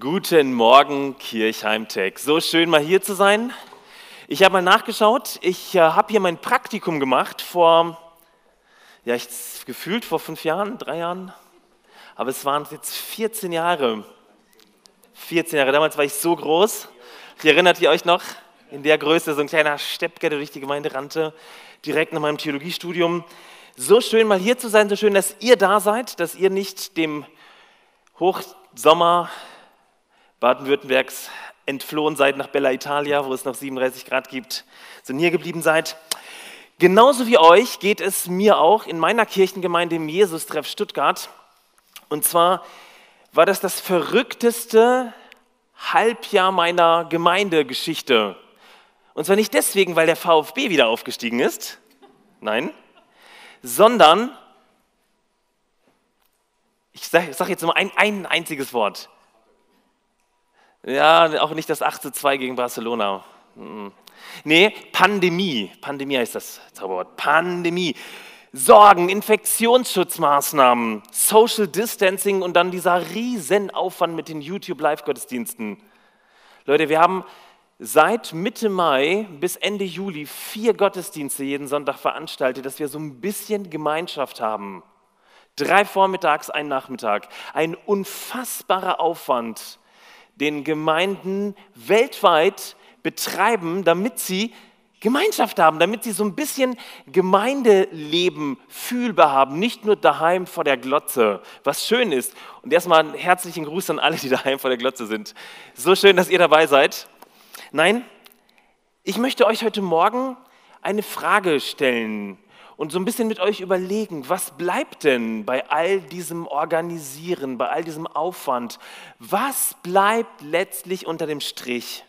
Guten Morgen, Kirchheim-Tech. So schön mal hier zu sein. Ich habe mal nachgeschaut. Ich äh, habe hier mein Praktikum gemacht vor, ja, ich, gefühlt vor fünf Jahren, drei Jahren. Aber es waren jetzt 14 Jahre. 14 Jahre. Damals war ich so groß. Ich erinnert ihr euch noch? In der Größe, so ein kleiner Steppke, der durch die Gemeinde rannte, direkt nach meinem Theologiestudium. So schön mal hier zu sein, so schön, dass ihr da seid, dass ihr nicht dem Hochsommer Baden-Württembergs entflohen seid nach Bella Italia, wo es noch 37 Grad gibt, sondern hier geblieben seid. Genauso wie euch geht es mir auch in meiner Kirchengemeinde im Jesus-Treff Stuttgart. Und zwar war das das verrückteste Halbjahr meiner Gemeindegeschichte. Und zwar nicht deswegen, weil der VfB wieder aufgestiegen ist, nein, sondern, ich sage sag jetzt nur ein, ein einziges Wort, ja, auch nicht das 8 zu 2 gegen Barcelona. Nee, Pandemie. Pandemie heißt das Zauberwort. Pandemie. Sorgen, Infektionsschutzmaßnahmen, Social Distancing und dann dieser Riesenaufwand mit den YouTube Live-Gottesdiensten. Leute, wir haben seit Mitte Mai bis Ende Juli vier Gottesdienste jeden Sonntag veranstaltet, dass wir so ein bisschen Gemeinschaft haben. Drei vormittags, ein Nachmittag. Ein unfassbarer Aufwand den Gemeinden weltweit betreiben, damit sie Gemeinschaft haben, damit sie so ein bisschen Gemeindeleben fühlbar haben, nicht nur daheim vor der Glotze, was schön ist. Und erstmal einen herzlichen Gruß an alle, die daheim vor der Glotze sind. So schön, dass ihr dabei seid. Nein, ich möchte euch heute Morgen eine Frage stellen und so ein bisschen mit euch überlegen, was bleibt denn bei all diesem Organisieren, bei all diesem Aufwand? Was bleibt letztlich unter dem Strich?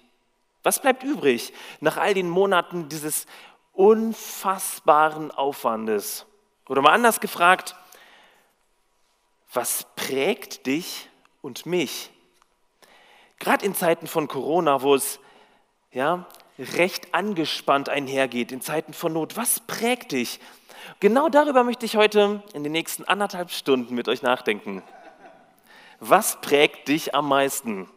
Was bleibt übrig nach all den Monaten dieses unfassbaren Aufwandes? Oder mal anders gefragt, was prägt dich und mich? Gerade in Zeiten von Corona, wo es ja, recht angespannt einhergeht in Zeiten von Not. Was prägt dich? Genau darüber möchte ich heute in den nächsten anderthalb Stunden mit euch nachdenken. Was prägt dich am meisten?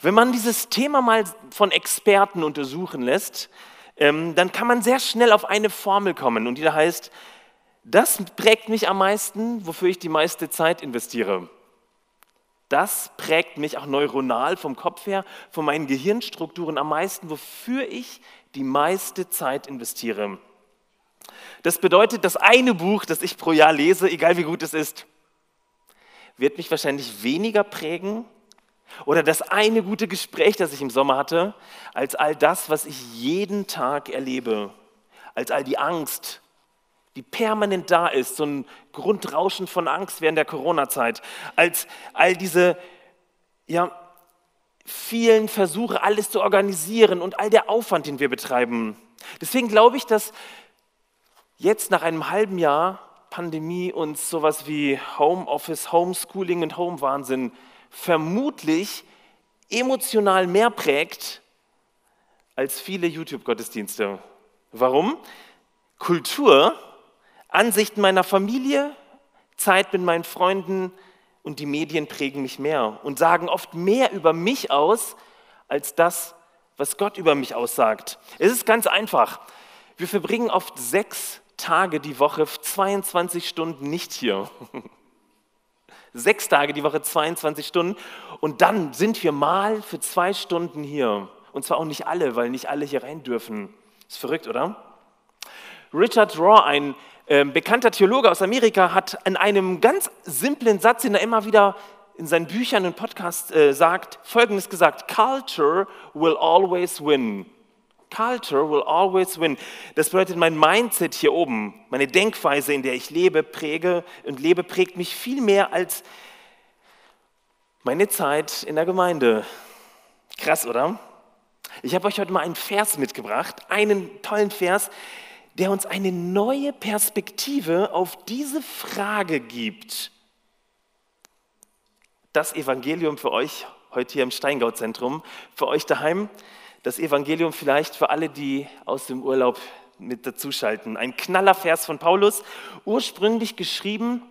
Wenn man dieses Thema mal von Experten untersuchen lässt, ähm, dann kann man sehr schnell auf eine Formel kommen und die da heißt, das prägt mich am meisten, wofür ich die meiste Zeit investiere. Das prägt mich auch neuronal vom Kopf her, von meinen Gehirnstrukturen am meisten, wofür ich die meiste Zeit investiere. Das bedeutet, das eine Buch, das ich pro Jahr lese, egal wie gut es ist, wird mich wahrscheinlich weniger prägen oder das eine gute Gespräch, das ich im Sommer hatte, als all das, was ich jeden Tag erlebe, als all die Angst, die permanent da ist, so ein Grundrauschen von Angst während der Corona-Zeit, als all diese ja, vielen Versuche, alles zu organisieren und all der Aufwand, den wir betreiben. Deswegen glaube ich, dass jetzt nach einem halben Jahr Pandemie uns sowas wie Homeoffice, Homeschooling und Homewahnsinn vermutlich emotional mehr prägt als viele YouTube-Gottesdienste. Warum? Kultur Ansichten meiner Familie, Zeit mit meinen Freunden und die Medien prägen mich mehr und sagen oft mehr über mich aus, als das, was Gott über mich aussagt. Es ist ganz einfach. Wir verbringen oft sechs Tage die Woche, 22 Stunden nicht hier. Sechs Tage die Woche, 22 Stunden. Und dann sind wir mal für zwei Stunden hier. Und zwar auch nicht alle, weil nicht alle hier rein dürfen. Ist verrückt, oder? Richard Raw, ein bekannter Theologe aus Amerika hat in einem ganz simplen Satz, den er immer wieder in seinen Büchern und Podcasts äh, sagt, Folgendes gesagt, Culture will always win. Culture will always win. Das bedeutet, mein Mindset hier oben, meine Denkweise, in der ich lebe, präge und lebe, prägt mich viel mehr als meine Zeit in der Gemeinde. Krass, oder? Ich habe euch heute mal einen Vers mitgebracht, einen tollen Vers, der uns eine neue Perspektive auf diese Frage gibt. Das Evangelium für euch heute hier im Steingau-Zentrum, für euch daheim. Das Evangelium vielleicht für alle, die aus dem Urlaub mit dazuschalten. Ein Knallervers von Paulus, ursprünglich geschrieben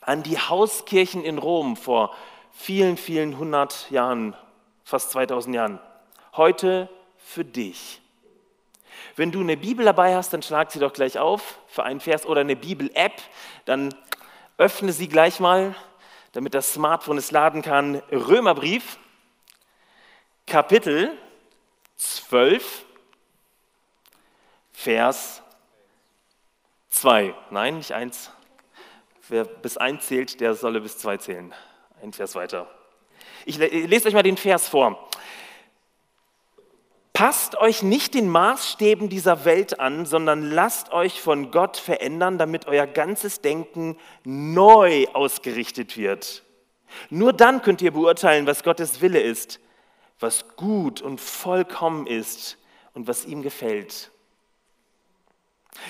an die Hauskirchen in Rom vor vielen, vielen hundert Jahren, fast 2000 Jahren. Heute für dich. Wenn du eine Bibel dabei hast, dann schlag sie doch gleich auf für einen Vers oder eine Bibel-App, dann öffne sie gleich mal, damit das Smartphone es laden kann. Römerbrief, Kapitel 12, Vers 2. Nein, nicht 1. Wer bis 1 zählt, der solle bis 2 zählen. Ein Vers weiter. Ich lese euch mal den Vers vor. Passt euch nicht den Maßstäben dieser Welt an, sondern lasst euch von Gott verändern, damit euer ganzes Denken neu ausgerichtet wird. Nur dann könnt ihr beurteilen, was Gottes Wille ist, was gut und vollkommen ist und was ihm gefällt.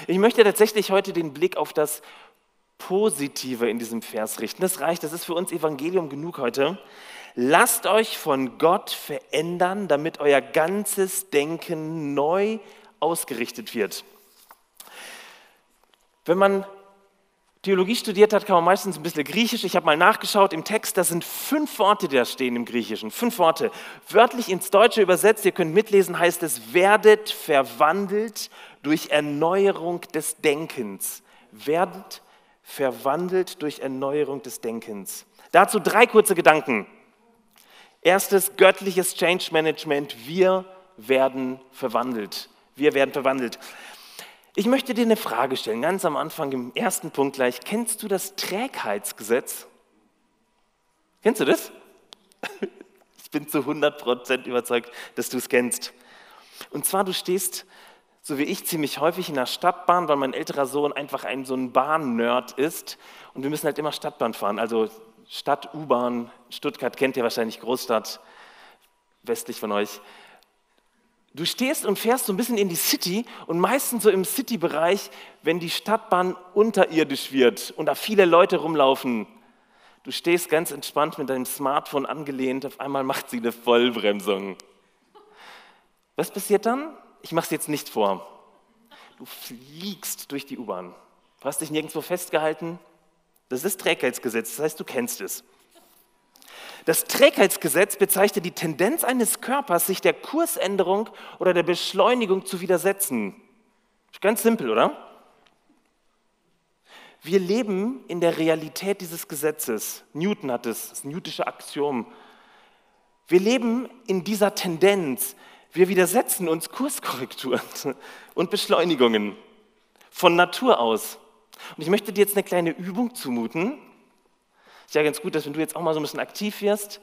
Ich möchte tatsächlich heute den Blick auf das Positive in diesem Vers richten. Das reicht, das ist für uns Evangelium genug heute. Lasst euch von Gott verändern, damit euer ganzes Denken neu ausgerichtet wird. Wenn man Theologie studiert hat, kann man meistens ein bisschen Griechisch. Ich habe mal nachgeschaut im Text, da sind fünf Worte, die da stehen im Griechischen. Fünf Worte. Wörtlich ins Deutsche übersetzt, ihr könnt mitlesen, heißt es, werdet verwandelt durch Erneuerung des Denkens. Werdet verwandelt durch Erneuerung des Denkens. Dazu drei kurze Gedanken. Erstes göttliches Change Management. Wir werden verwandelt. Wir werden verwandelt. Ich möchte dir eine Frage stellen, ganz am Anfang, im ersten Punkt gleich. Kennst du das Trägheitsgesetz? Kennst du das? Ich bin zu 100% überzeugt, dass du es kennst. Und zwar, du stehst, so wie ich, ziemlich häufig in der Stadtbahn, weil mein älterer Sohn einfach ein so ein Bahn-Nerd ist. Und wir müssen halt immer Stadtbahn fahren. Also Stadt, U-Bahn, Stuttgart kennt ihr wahrscheinlich, Großstadt, westlich von euch. Du stehst und fährst so ein bisschen in die City und meistens so im City-Bereich, wenn die Stadtbahn unterirdisch wird und da viele Leute rumlaufen. Du stehst ganz entspannt mit deinem Smartphone angelehnt, auf einmal macht sie eine Vollbremsung. Was passiert dann? Ich mache es jetzt nicht vor. Du fliegst durch die U-Bahn. Du hast dich nirgendwo festgehalten, das ist Trägheitsgesetz, das heißt, du kennst es. Das Trägheitsgesetz bezeichnet die Tendenz eines Körpers, sich der Kursänderung oder der Beschleunigung zu widersetzen. Ganz simpel, oder? Wir leben in der Realität dieses Gesetzes. Newton hat es, das Newtische Axiom. Wir leben in dieser Tendenz. Wir widersetzen uns Kurskorrekturen und Beschleunigungen von Natur aus. Und ich möchte dir jetzt eine kleine Übung zumuten. Ist ja ganz gut, dass wenn du jetzt auch mal so ein bisschen aktiv wirst,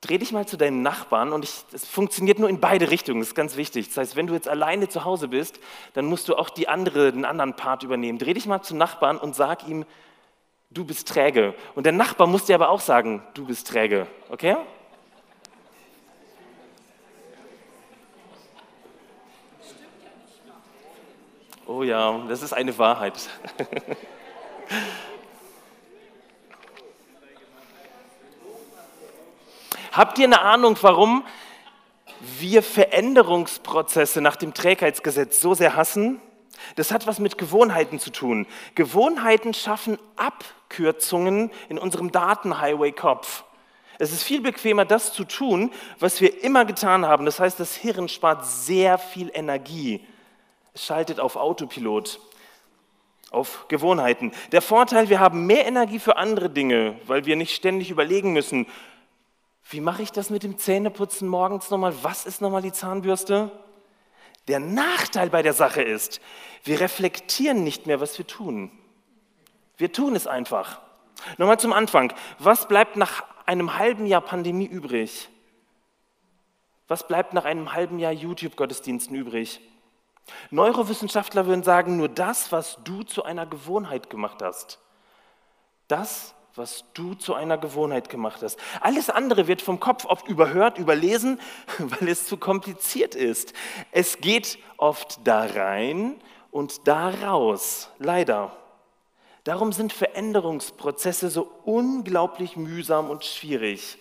dreh dich mal zu deinem Nachbarn und es funktioniert nur in beide Richtungen, das ist ganz wichtig. Das heißt, wenn du jetzt alleine zu Hause bist, dann musst du auch die andere, den anderen Part übernehmen. Dreh dich mal zum Nachbarn und sag ihm, du bist träge. Und der Nachbar muss dir aber auch sagen, du bist träge. Okay? Oh ja, das ist eine Wahrheit. Habt ihr eine Ahnung, warum wir Veränderungsprozesse nach dem Trägheitsgesetz so sehr hassen? Das hat was mit Gewohnheiten zu tun. Gewohnheiten schaffen Abkürzungen in unserem Datenhighway-Kopf. Es ist viel bequemer, das zu tun, was wir immer getan haben. Das heißt, das Hirn spart sehr viel Energie schaltet auf Autopilot, auf Gewohnheiten. Der Vorteil, wir haben mehr Energie für andere Dinge, weil wir nicht ständig überlegen müssen, wie mache ich das mit dem Zähneputzen morgens nochmal? Was ist nochmal die Zahnbürste? Der Nachteil bei der Sache ist, wir reflektieren nicht mehr, was wir tun. Wir tun es einfach. Nochmal zum Anfang. Was bleibt nach einem halben Jahr Pandemie übrig? Was bleibt nach einem halben Jahr YouTube-Gottesdiensten übrig? Neurowissenschaftler würden sagen, nur das, was du zu einer Gewohnheit gemacht hast, das, was du zu einer Gewohnheit gemacht hast. Alles andere wird vom Kopf oft überhört, überlesen, weil es zu kompliziert ist. Es geht oft da rein und da raus, leider. Darum sind Veränderungsprozesse so unglaublich mühsam und schwierig.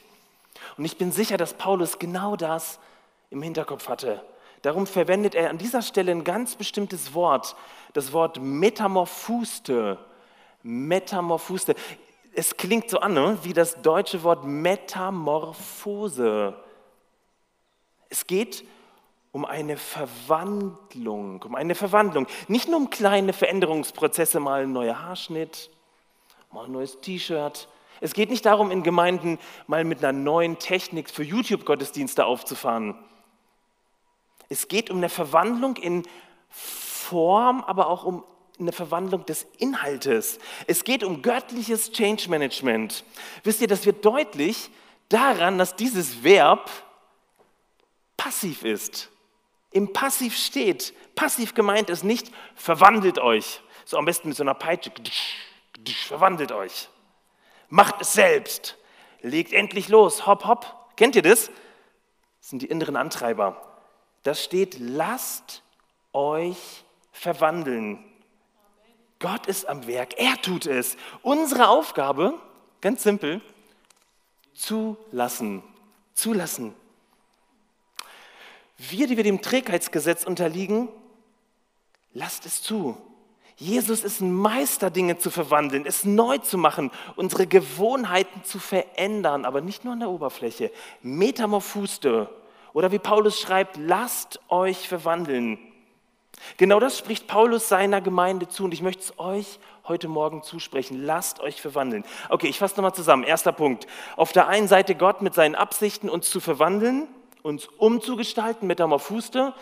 Und ich bin sicher, dass Paulus genau das im Hinterkopf hatte. Darum verwendet er an dieser Stelle ein ganz bestimmtes Wort, das Wort Metamorphuste. Metamorphuste. es klingt so an, ne? wie das deutsche Wort Metamorphose. Es geht um eine Verwandlung, um eine Verwandlung. Nicht nur um kleine Veränderungsprozesse, mal ein neuer Haarschnitt, mal ein neues T-Shirt. Es geht nicht darum, in Gemeinden mal mit einer neuen Technik für YouTube-Gottesdienste aufzufahren. Es geht um eine Verwandlung in Form, aber auch um eine Verwandlung des Inhaltes. Es geht um göttliches Change Management. Wisst ihr, das wird deutlich daran, dass dieses Verb passiv ist. Im Passiv steht. Passiv gemeint ist nicht, verwandelt euch. So am besten mit so einer Peitsche. Verwandelt euch. Macht es selbst. Legt endlich los. Hopp, hopp. Kennt ihr das? Das sind die inneren Antreiber. Da steht, lasst euch verwandeln. Gott ist am Werk, er tut es. Unsere Aufgabe, ganz simpel, zulassen. Zulassen. Wir, die wir dem Trägheitsgesetz unterliegen, lasst es zu. Jesus ist ein Meister, Dinge zu verwandeln, es neu zu machen, unsere Gewohnheiten zu verändern, aber nicht nur an der Oberfläche. Metamorphuste. Oder wie Paulus schreibt, lasst euch verwandeln. Genau das spricht Paulus seiner Gemeinde zu und ich möchte es euch heute Morgen zusprechen. Lasst euch verwandeln. Okay, ich fasse nochmal zusammen. Erster Punkt. Auf der einen Seite Gott mit seinen Absichten, uns zu verwandeln, uns umzugestalten, Metamorphuste.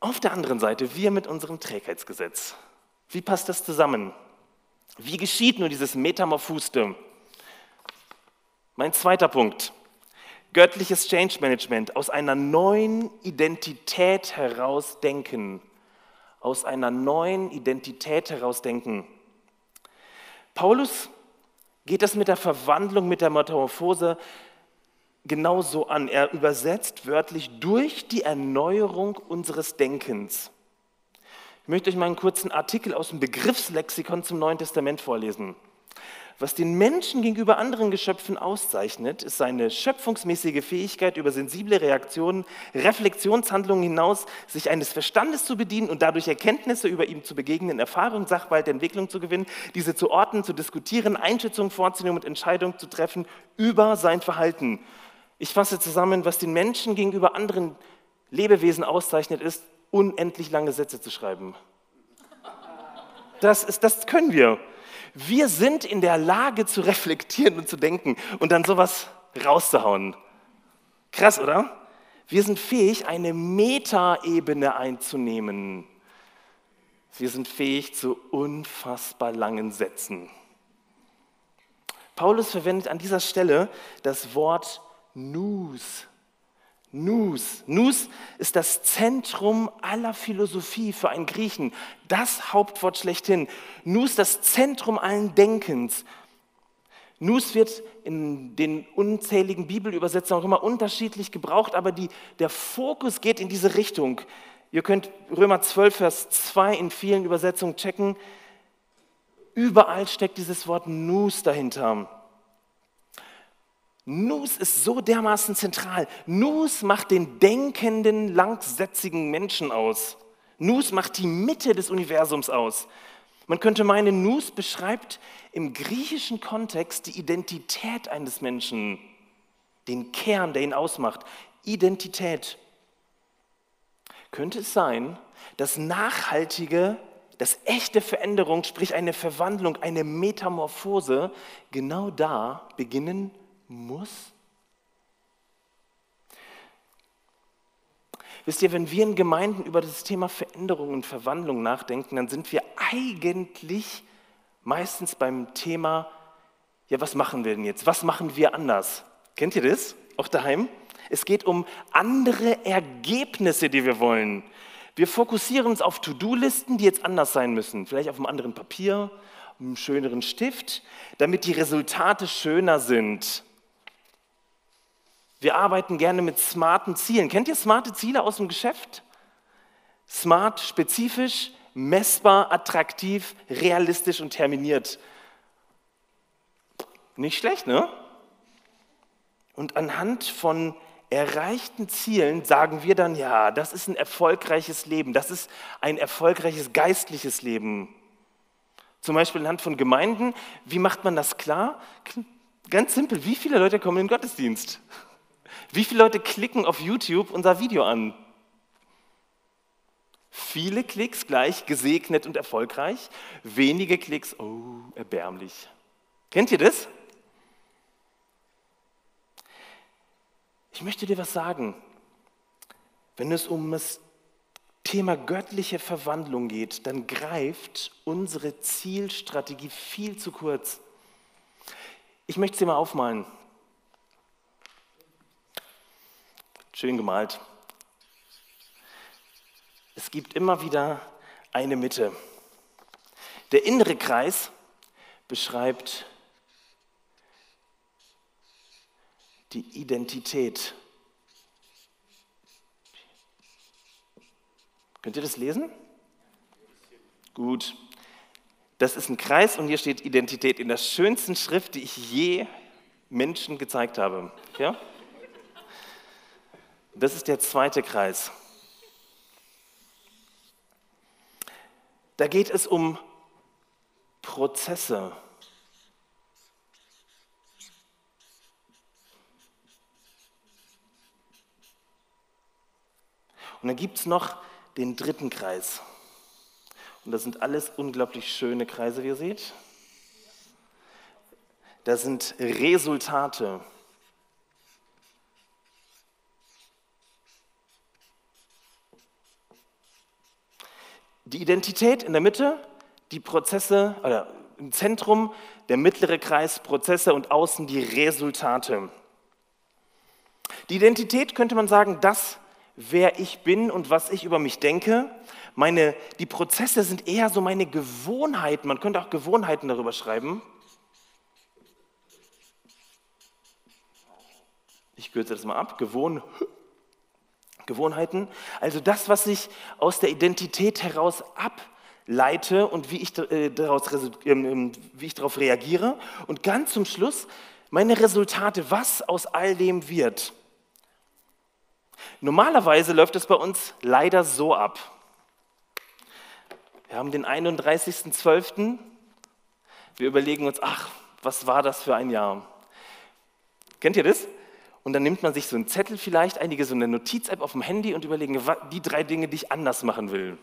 Auf der anderen Seite wir mit unserem Trägheitsgesetz. Wie passt das zusammen? Wie geschieht nur dieses Metamorphuste? Mein zweiter Punkt göttliches Change Management, aus einer neuen Identität heraus denken. Aus einer neuen Identität heraus denken. Paulus geht das mit der Verwandlung, mit der Metamorphose genauso an. Er übersetzt wörtlich durch die Erneuerung unseres Denkens. Ich möchte euch mal einen kurzen Artikel aus dem Begriffslexikon zum Neuen Testament vorlesen. Was den Menschen gegenüber anderen Geschöpfen auszeichnet, ist seine schöpfungsmäßige Fähigkeit, über sensible Reaktionen, Reflexionshandlungen hinaus sich eines Verstandes zu bedienen und dadurch Erkenntnisse über ihm zu begegnen, Erfahrung, Sachverhalt, Entwicklung zu gewinnen, diese zu ordnen, zu diskutieren, Einschätzungen vorzunehmen und Entscheidungen zu treffen über sein Verhalten. Ich fasse zusammen, was den Menschen gegenüber anderen Lebewesen auszeichnet, ist, unendlich lange Sätze zu schreiben. Das, ist, das können wir. Wir sind in der Lage zu reflektieren und zu denken und dann sowas rauszuhauen. Krass, oder? Wir sind fähig, eine Metaebene einzunehmen. Wir sind fähig zu unfassbar langen Sätzen. Paulus verwendet an dieser Stelle das Wort Nus. Nus. Nus ist das Zentrum aller Philosophie für einen Griechen. Das Hauptwort schlechthin. Nus das Zentrum allen Denkens. Nus wird in den unzähligen Bibelübersetzungen auch immer unterschiedlich gebraucht, aber die, der Fokus geht in diese Richtung. Ihr könnt Römer 12, Vers 2 in vielen Übersetzungen checken. Überall steckt dieses Wort Nus dahinter. Nus ist so dermaßen zentral. Nus macht den denkenden, langsätzigen Menschen aus. Nus macht die Mitte des Universums aus. Man könnte meinen, Nus beschreibt im griechischen Kontext die Identität eines Menschen, den Kern, der ihn ausmacht. Identität. Könnte es sein, dass nachhaltige, dass echte Veränderung, sprich eine Verwandlung, eine Metamorphose, genau da beginnen muss? Wisst ihr, wenn wir in Gemeinden über das Thema Veränderung und Verwandlung nachdenken, dann sind wir eigentlich meistens beim Thema, ja, was machen wir denn jetzt? Was machen wir anders? Kennt ihr das? Auch daheim? Es geht um andere Ergebnisse, die wir wollen. Wir fokussieren uns auf To-Do-Listen, die jetzt anders sein müssen. Vielleicht auf einem anderen Papier, einem schöneren Stift, damit die Resultate schöner sind. Wir arbeiten gerne mit smarten Zielen. Kennt ihr smarte Ziele aus dem Geschäft? Smart, spezifisch, messbar, attraktiv, realistisch und terminiert. Nicht schlecht, ne? Und anhand von erreichten Zielen sagen wir dann, ja, das ist ein erfolgreiches Leben, das ist ein erfolgreiches geistliches Leben. Zum Beispiel anhand von Gemeinden. Wie macht man das klar? Ganz simpel. Wie viele Leute kommen in den Gottesdienst? Wie viele Leute klicken auf YouTube unser Video an? Viele Klicks gleich gesegnet und erfolgreich, wenige Klicks, oh, erbärmlich. Kennt ihr das? Ich möchte dir was sagen. Wenn es um das Thema göttliche Verwandlung geht, dann greift unsere Zielstrategie viel zu kurz. Ich möchte sie mal aufmalen. Schön gemalt. Es gibt immer wieder eine Mitte. Der innere Kreis beschreibt die Identität. Könnt ihr das lesen? Gut. Das ist ein Kreis und hier steht Identität in der schönsten Schrift, die ich je Menschen gezeigt habe. Ja? Das ist der zweite Kreis. Da geht es um Prozesse. Und dann gibt es noch den dritten Kreis. Und das sind alles unglaublich schöne Kreise, wie ihr seht. Das sind Resultate. Die Identität in der Mitte, die Prozesse, oder im Zentrum der mittlere Kreis Prozesse und außen die Resultate. Die Identität könnte man sagen, das, wer ich bin und was ich über mich denke. Meine, die Prozesse sind eher so meine Gewohnheiten. Man könnte auch Gewohnheiten darüber schreiben. Ich kürze das mal ab. Gewohn Gewohnheiten. Also das, was ich aus der Identität heraus ableite und wie ich, äh, daraus, ähm, ähm, wie ich darauf reagiere. Und ganz zum Schluss meine Resultate, was aus all dem wird. Normalerweise läuft es bei uns leider so ab. Wir haben den 31.12. Wir überlegen uns, ach, was war das für ein Jahr? Kennt ihr das? Und dann nimmt man sich so einen Zettel vielleicht, einige so eine Notiz-App auf dem Handy und überlegen, die drei Dinge, die ich anders machen will.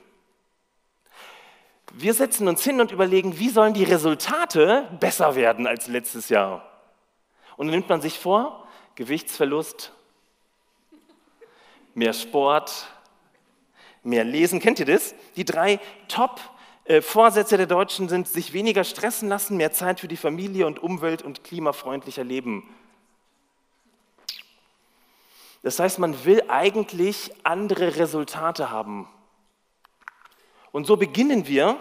Wir setzen uns hin und überlegen, wie sollen die Resultate besser werden als letztes Jahr? Und dann nimmt man sich vor, Gewichtsverlust, mehr Sport, mehr Lesen. Kennt ihr das? Die drei Top-Vorsätze der Deutschen sind, sich weniger stressen lassen, mehr Zeit für die Familie und Umwelt und klimafreundlicher leben. Das heißt, man will eigentlich andere Resultate haben. Und so beginnen wir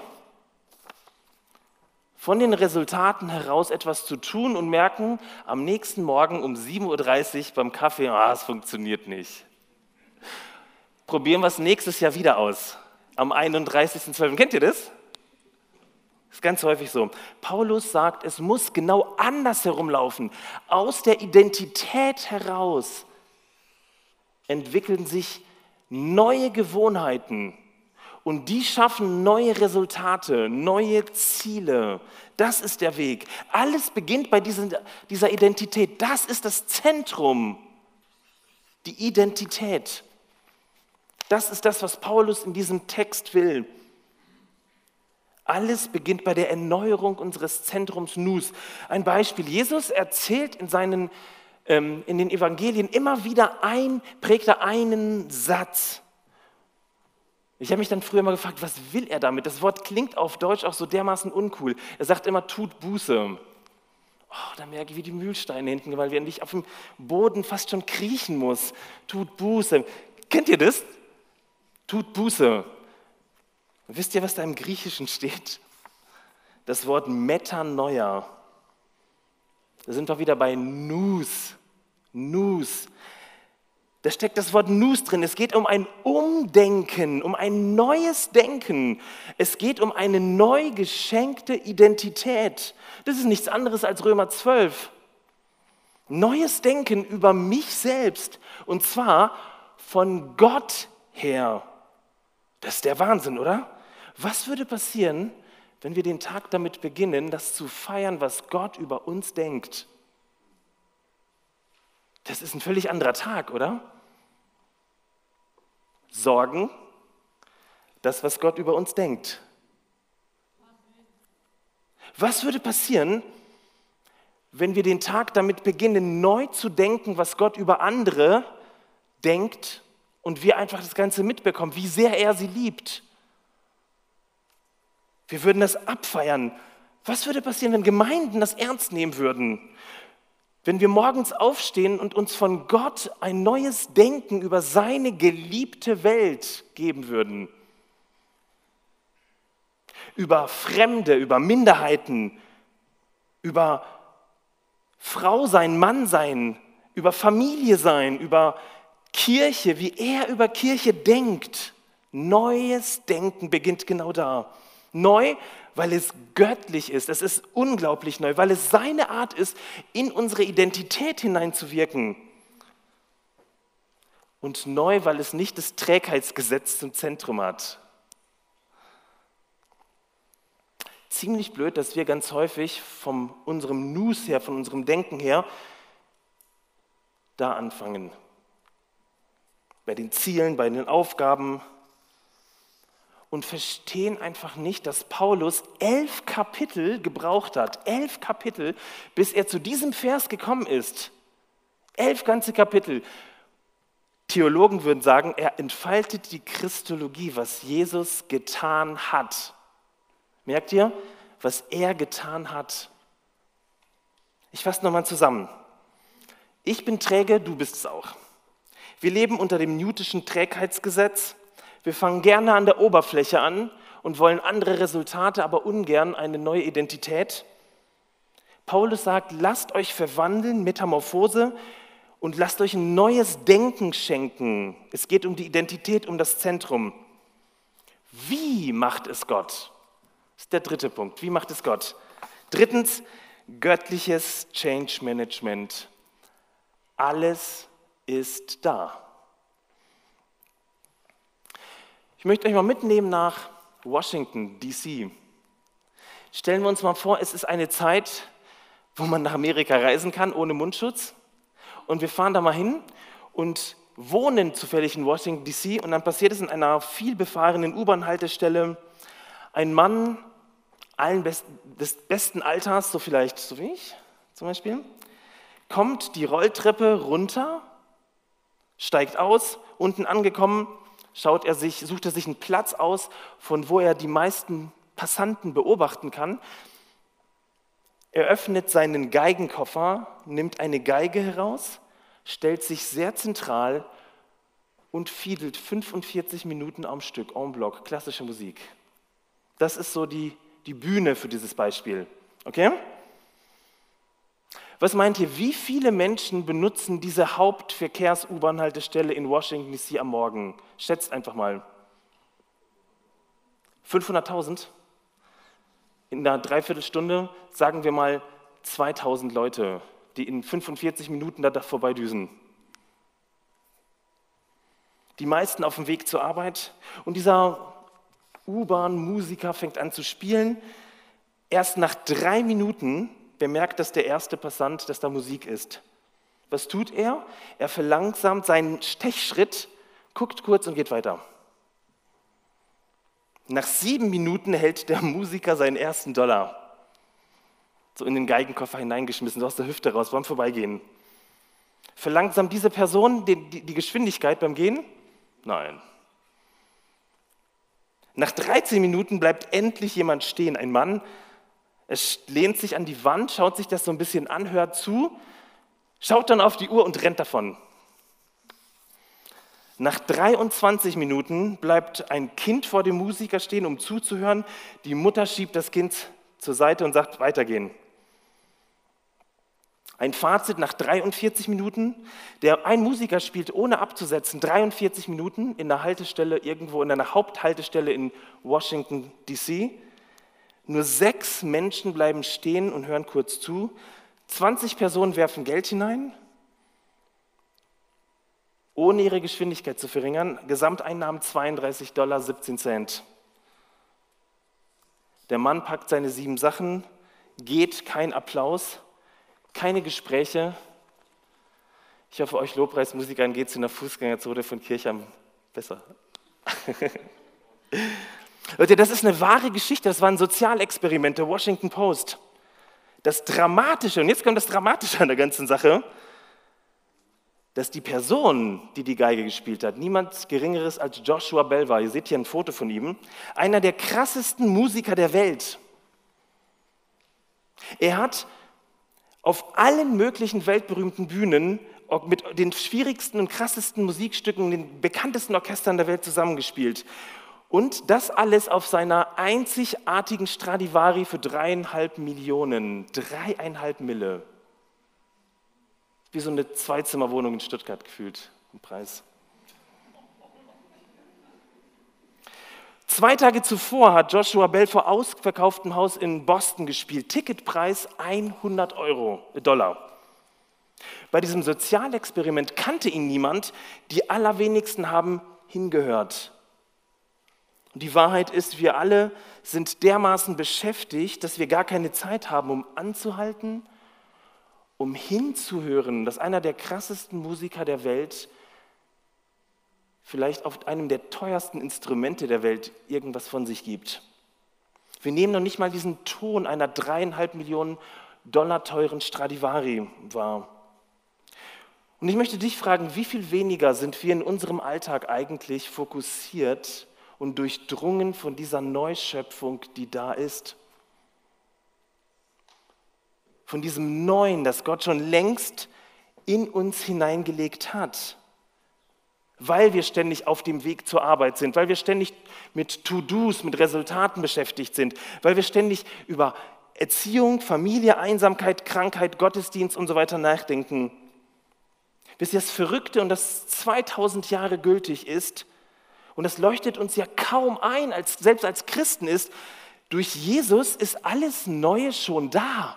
von den Resultaten heraus etwas zu tun und merken am nächsten Morgen um 7.30 Uhr beim Kaffee, ah, es funktioniert nicht probieren wir es nächstes Jahr wieder aus. Am 31.12. Kennt ihr das? Ist ganz häufig so. Paulus sagt, es muss genau anders herumlaufen. Aus der Identität heraus entwickeln sich neue Gewohnheiten und die schaffen neue Resultate, neue Ziele. Das ist der Weg. Alles beginnt bei diesen, dieser Identität. Das ist das Zentrum. Die Identität. Das ist das, was Paulus in diesem Text will. Alles beginnt bei der Erneuerung unseres Zentrums Nus. Ein Beispiel. Jesus erzählt in, seinen, ähm, in den Evangelien immer wieder ein, prägt er einen Satz. Ich habe mich dann früher mal gefragt, was will er damit? Das Wort klingt auf Deutsch auch so dermaßen uncool. Er sagt immer, tut Buße. Oh, da merke ich, wie die Mühlsteine hinten, weil wir nicht auf dem Boden fast schon kriechen muss. Tut Buße. Kennt ihr das? tut Buße. wisst ihr, was da im Griechischen steht? Das Wort Metanoia. Da sind wir wieder bei Nus. Nus. Da steckt das Wort Nus drin. Es geht um ein Umdenken, um ein neues Denken. Es geht um eine neu geschenkte Identität. Das ist nichts anderes als Römer 12. Neues Denken über mich selbst und zwar von Gott her. Das ist der Wahnsinn, oder? Was würde passieren, wenn wir den Tag damit beginnen, das zu feiern, was Gott über uns denkt. Das ist ein völlig anderer Tag, oder? Sorgen, das, was Gott über uns denkt. Was würde passieren, wenn wir den Tag damit beginnen, neu zu denken, was Gott über andere denkt und wir einfach das Ganze mitbekommen, wie sehr er sie liebt? Wir würden das abfeiern. Was würde passieren, wenn Gemeinden das ernst nehmen würden? Wenn wir morgens aufstehen und uns von Gott ein neues Denken über seine geliebte Welt geben würden? Über Fremde, über Minderheiten, über Frau sein, Mann sein, über Familie sein, über Kirche, wie er über Kirche denkt. Neues Denken beginnt genau da. Neu, weil es göttlich ist. Es ist unglaublich neu, weil es seine Art ist, in unsere Identität hineinzuwirken. Und neu, weil es nicht das Trägheitsgesetz zum Zentrum hat. Ziemlich blöd, dass wir ganz häufig von unserem Nus her, von unserem Denken her, da anfangen. Bei den Zielen, bei den Aufgaben, und verstehen einfach nicht, dass Paulus elf Kapitel gebraucht hat, elf Kapitel, bis er zu diesem Vers gekommen ist. Elf ganze Kapitel. Theologen würden sagen, er entfaltet die Christologie, was Jesus getan hat. Merkt ihr, was er getan hat? Ich fasse nochmal zusammen. Ich bin träge, du bist es auch. Wir leben unter dem Newtischen Trägheitsgesetz. Wir fangen gerne an der Oberfläche an und wollen andere Resultate, aber ungern eine neue Identität. Paulus sagt, lasst euch verwandeln, Metamorphose, und lasst euch ein neues Denken schenken. Es geht um die Identität, um das Zentrum. Wie macht es Gott? Das ist der dritte Punkt. Wie macht es Gott? Drittens, göttliches Change Management. Alles ist da. Ich möchte euch mal mitnehmen nach Washington, DC. Stellen wir uns mal vor, es ist eine Zeit, wo man nach Amerika reisen kann ohne Mundschutz. Und wir fahren da mal hin und wohnen zufällig in Washington, DC. Und dann passiert es in einer vielbefahrenen U-Bahn-Haltestelle. Ein Mann allen Best des besten Alters, so vielleicht so wie ich zum Beispiel, kommt die Rolltreppe runter, steigt aus, unten angekommen, schaut er sich, sucht er sich einen Platz aus, von wo er die meisten Passanten beobachten kann. Er öffnet seinen Geigenkoffer, nimmt eine Geige heraus, stellt sich sehr zentral und fiedelt 45 Minuten am Stück, en bloc, klassische Musik. Das ist so die, die Bühne für dieses Beispiel. Okay? Was meint ihr, wie viele Menschen benutzen diese Hauptverkehrs-U-Bahn-Haltestelle in Washington DC am Morgen? Schätzt einfach mal. 500.000? In einer Dreiviertelstunde sagen wir mal 2000 Leute, die in 45 Minuten da vorbeidüsen. Die meisten auf dem Weg zur Arbeit. Und dieser U-Bahn-Musiker fängt an zu spielen. Erst nach drei Minuten bemerkt dass der erste Passant, dass da Musik ist. Was tut er? Er verlangsamt seinen Stechschritt, guckt kurz und geht weiter. Nach sieben Minuten hält der Musiker seinen ersten Dollar so in den Geigenkoffer hineingeschmissen, so aus der Hüfte raus, beim Vorbeigehen. Verlangsamt diese Person die, die, die Geschwindigkeit beim Gehen? Nein. Nach 13 Minuten bleibt endlich jemand stehen, ein Mann, er lehnt sich an die Wand, schaut sich das so ein bisschen an, hört zu, schaut dann auf die Uhr und rennt davon. Nach 23 Minuten bleibt ein Kind vor dem Musiker stehen, um zuzuhören. Die Mutter schiebt das Kind zur Seite und sagt, weitergehen. Ein Fazit nach 43 Minuten. Der, ein Musiker spielt ohne abzusetzen 43 Minuten in der Haltestelle irgendwo in einer Haupthaltestelle in Washington, D.C. Nur sechs Menschen bleiben stehen und hören kurz zu. 20 Personen werfen Geld hinein, ohne ihre Geschwindigkeit zu verringern. Gesamteinnahmen 32 Dollar 17 Cent. Der Mann packt seine sieben Sachen, geht, kein Applaus, keine Gespräche. Ich hoffe, euch Lobpreismusikern geht es in der Fußgängerzone von Kirchheim besser. Leute, das ist eine wahre Geschichte, das war ein Sozialexperiment der Washington Post. Das Dramatische, und jetzt kommt das Dramatische an der ganzen Sache, dass die Person, die die Geige gespielt hat, niemand Geringeres als Joshua Bell war. Ihr seht hier ein Foto von ihm. Einer der krassesten Musiker der Welt. Er hat auf allen möglichen weltberühmten Bühnen mit den schwierigsten und krassesten Musikstücken, den bekanntesten Orchestern der Welt zusammengespielt. Und das alles auf seiner einzigartigen Stradivari für dreieinhalb Millionen. Dreieinhalb Mille. Wie so eine Zweizimmerwohnung in Stuttgart gefühlt im Preis. Zwei Tage zuvor hat Joshua Bell vor ausverkauftem Haus in Boston gespielt. Ticketpreis 100 Euro, Dollar. Bei diesem Sozialexperiment kannte ihn niemand, die allerwenigsten haben hingehört. Und die Wahrheit ist, wir alle sind dermaßen beschäftigt, dass wir gar keine Zeit haben, um anzuhalten, um hinzuhören, dass einer der krassesten Musiker der Welt vielleicht auf einem der teuersten Instrumente der Welt irgendwas von sich gibt. Wir nehmen noch nicht mal diesen Ton einer dreieinhalb Millionen Dollar teuren Stradivari wahr. Und ich möchte dich fragen, wie viel weniger sind wir in unserem Alltag eigentlich fokussiert und durchdrungen von dieser Neuschöpfung, die da ist? Von diesem Neuen, das Gott schon längst in uns hineingelegt hat. Weil wir ständig auf dem Weg zur Arbeit sind, weil wir ständig mit To-Dos, mit Resultaten beschäftigt sind, weil wir ständig über Erziehung, Familie, Einsamkeit, Krankheit, Gottesdienst und so weiter nachdenken. Ihr, das Verrückte und das 2000 Jahre gültig ist, und das leuchtet uns ja kaum ein, als, selbst als Christen ist, durch Jesus ist alles Neue schon da.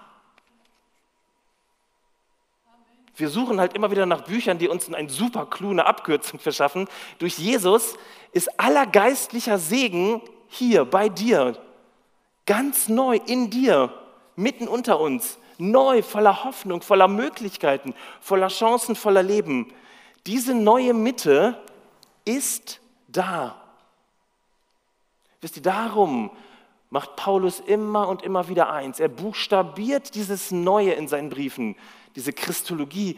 Wir suchen halt immer wieder nach Büchern, die uns eine super kluge Abkürzung verschaffen. Durch Jesus ist aller geistlicher Segen hier bei dir, ganz neu in dir, mitten unter uns neu, voller Hoffnung, voller Möglichkeiten, voller Chancen, voller Leben. Diese neue Mitte ist da. Wisst ihr, darum macht Paulus immer und immer wieder eins. Er buchstabiert dieses Neue in seinen Briefen, diese Christologie,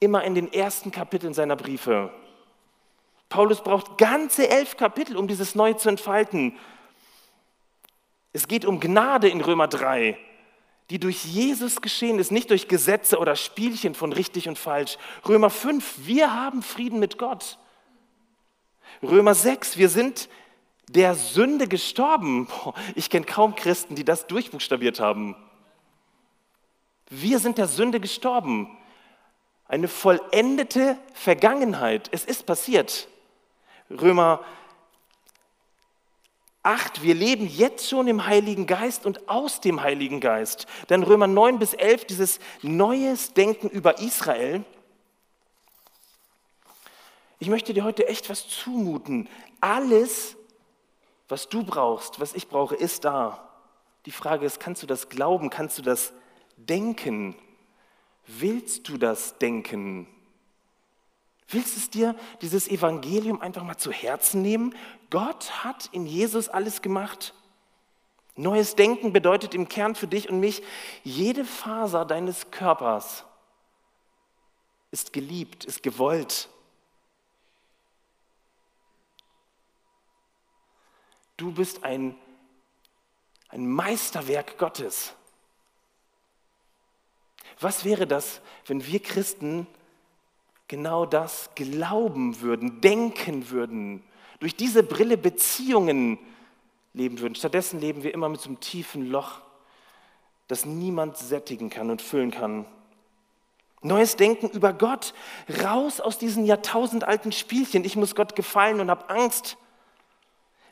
immer in den ersten Kapiteln seiner Briefe. Paulus braucht ganze elf Kapitel, um dieses Neue zu entfalten. Es geht um Gnade in Römer 3 die durch Jesus geschehen ist, nicht durch Gesetze oder Spielchen von richtig und falsch. Römer 5, wir haben Frieden mit Gott. Römer 6, wir sind der Sünde gestorben. ich kenne kaum Christen, die das durchbuchstabiert haben. Wir sind der Sünde gestorben. Eine vollendete Vergangenheit. Es ist passiert. Römer 8, wir leben jetzt schon im Heiligen Geist und aus dem Heiligen Geist. Dann Römer 9 bis 11, dieses neues Denken über Israel. Ich möchte dir heute echt was zumuten. Alles, was du brauchst, was ich brauche, ist da. Die Frage ist, kannst du das glauben? Kannst du das denken? Willst du das denken? Willst es dir dieses Evangelium einfach mal zu Herzen nehmen? Gott hat in Jesus alles gemacht. Neues Denken bedeutet im Kern für dich und mich, jede Faser deines Körpers ist geliebt, ist gewollt. Du bist ein, ein Meisterwerk Gottes. Was wäre das, wenn wir Christen genau das glauben würden, denken würden, durch diese Brille Beziehungen leben würden. Stattdessen leben wir immer mit so einem tiefen Loch, das niemand sättigen kann und füllen kann. Neues Denken über Gott, raus aus diesen jahrtausendalten Spielchen. Ich muss Gott gefallen und habe Angst.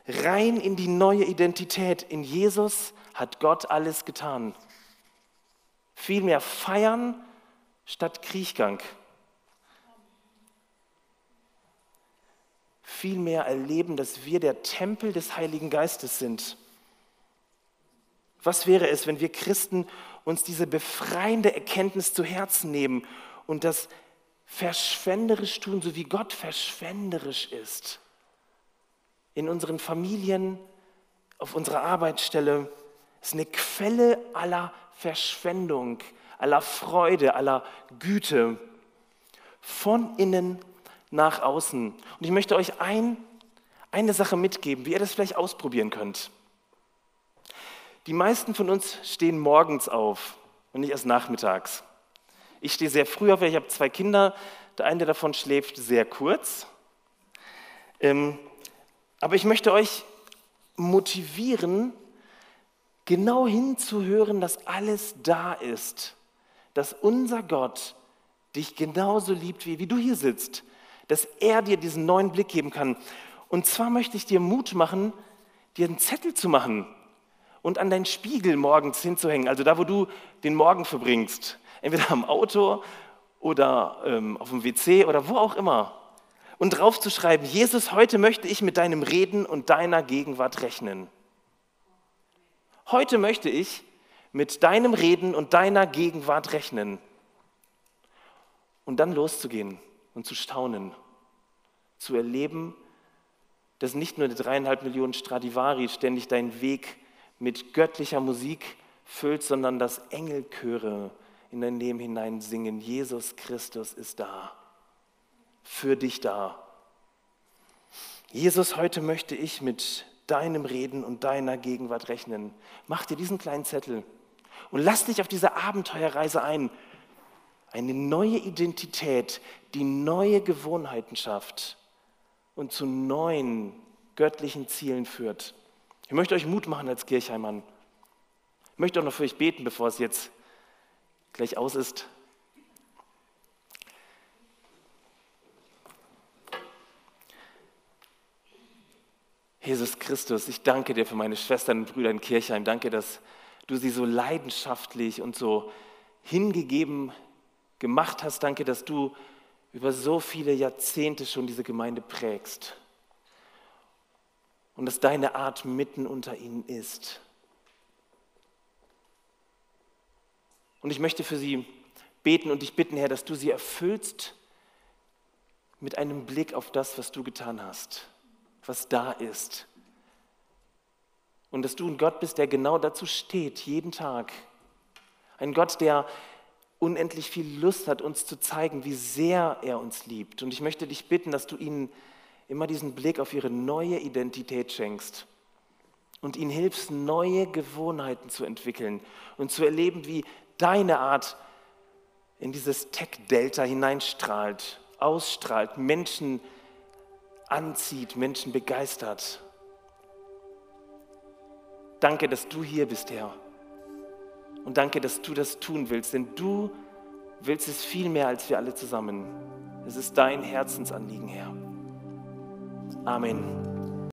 Rein in die neue Identität. In Jesus hat Gott alles getan. Vielmehr feiern statt Kriechgang. vielmehr erleben, dass wir der Tempel des Heiligen Geistes sind. Was wäre es, wenn wir Christen uns diese befreiende Erkenntnis zu Herzen nehmen und das verschwenderisch tun, so wie Gott verschwenderisch ist? In unseren Familien, auf unserer Arbeitsstelle ist eine Quelle aller Verschwendung, aller Freude, aller Güte. Von innen nach außen. Und ich möchte euch ein, eine Sache mitgeben, wie ihr das vielleicht ausprobieren könnt. Die meisten von uns stehen morgens auf und nicht erst nachmittags. Ich stehe sehr früh auf, weil ich habe zwei Kinder. Der eine davon schläft sehr kurz. Ähm, aber ich möchte euch motivieren, genau hinzuhören, dass alles da ist. Dass unser Gott dich genauso liebt, wie, wie du hier sitzt dass er dir diesen neuen Blick geben kann. Und zwar möchte ich dir Mut machen, dir einen Zettel zu machen und an deinen Spiegel morgens hinzuhängen, also da, wo du den Morgen verbringst, entweder am Auto oder ähm, auf dem WC oder wo auch immer. Und drauf zu schreiben, Jesus, heute möchte ich mit deinem Reden und deiner Gegenwart rechnen. Heute möchte ich mit deinem Reden und deiner Gegenwart rechnen. Und dann loszugehen und zu staunen, zu erleben, dass nicht nur die dreieinhalb Millionen Stradivari ständig deinen Weg mit göttlicher Musik füllt, sondern dass Engelchöre in dein Leben hinein singen, Jesus Christus ist da, für dich da. Jesus, heute möchte ich mit deinem Reden und deiner Gegenwart rechnen. Mach dir diesen kleinen Zettel und lass dich auf diese Abenteuerreise ein eine neue Identität, die neue Gewohnheiten schafft und zu neuen göttlichen Zielen führt. Ich möchte euch Mut machen als Kirchheimmann. Ich möchte auch noch für euch beten, bevor es jetzt gleich aus ist. Jesus Christus, ich danke dir für meine Schwestern und Brüder in Kirchheim. Danke, dass du sie so leidenschaftlich und so hingegeben gemacht hast. Danke, dass du über so viele Jahrzehnte schon diese Gemeinde prägst und dass deine Art mitten unter ihnen ist. Und ich möchte für sie beten und dich bitten, Herr, dass du sie erfüllst mit einem Blick auf das, was du getan hast, was da ist. Und dass du ein Gott bist, der genau dazu steht, jeden Tag. Ein Gott, der unendlich viel Lust hat, uns zu zeigen, wie sehr er uns liebt. Und ich möchte dich bitten, dass du ihnen immer diesen Blick auf ihre neue Identität schenkst und ihnen hilfst, neue Gewohnheiten zu entwickeln und zu erleben, wie deine Art in dieses Tech-Delta hineinstrahlt, ausstrahlt, Menschen anzieht, Menschen begeistert. Danke, dass du hier bist, Herr. Und danke, dass du das tun willst, denn du willst es viel mehr als wir alle zusammen. Es ist dein Herzensanliegen, Herr. Amen.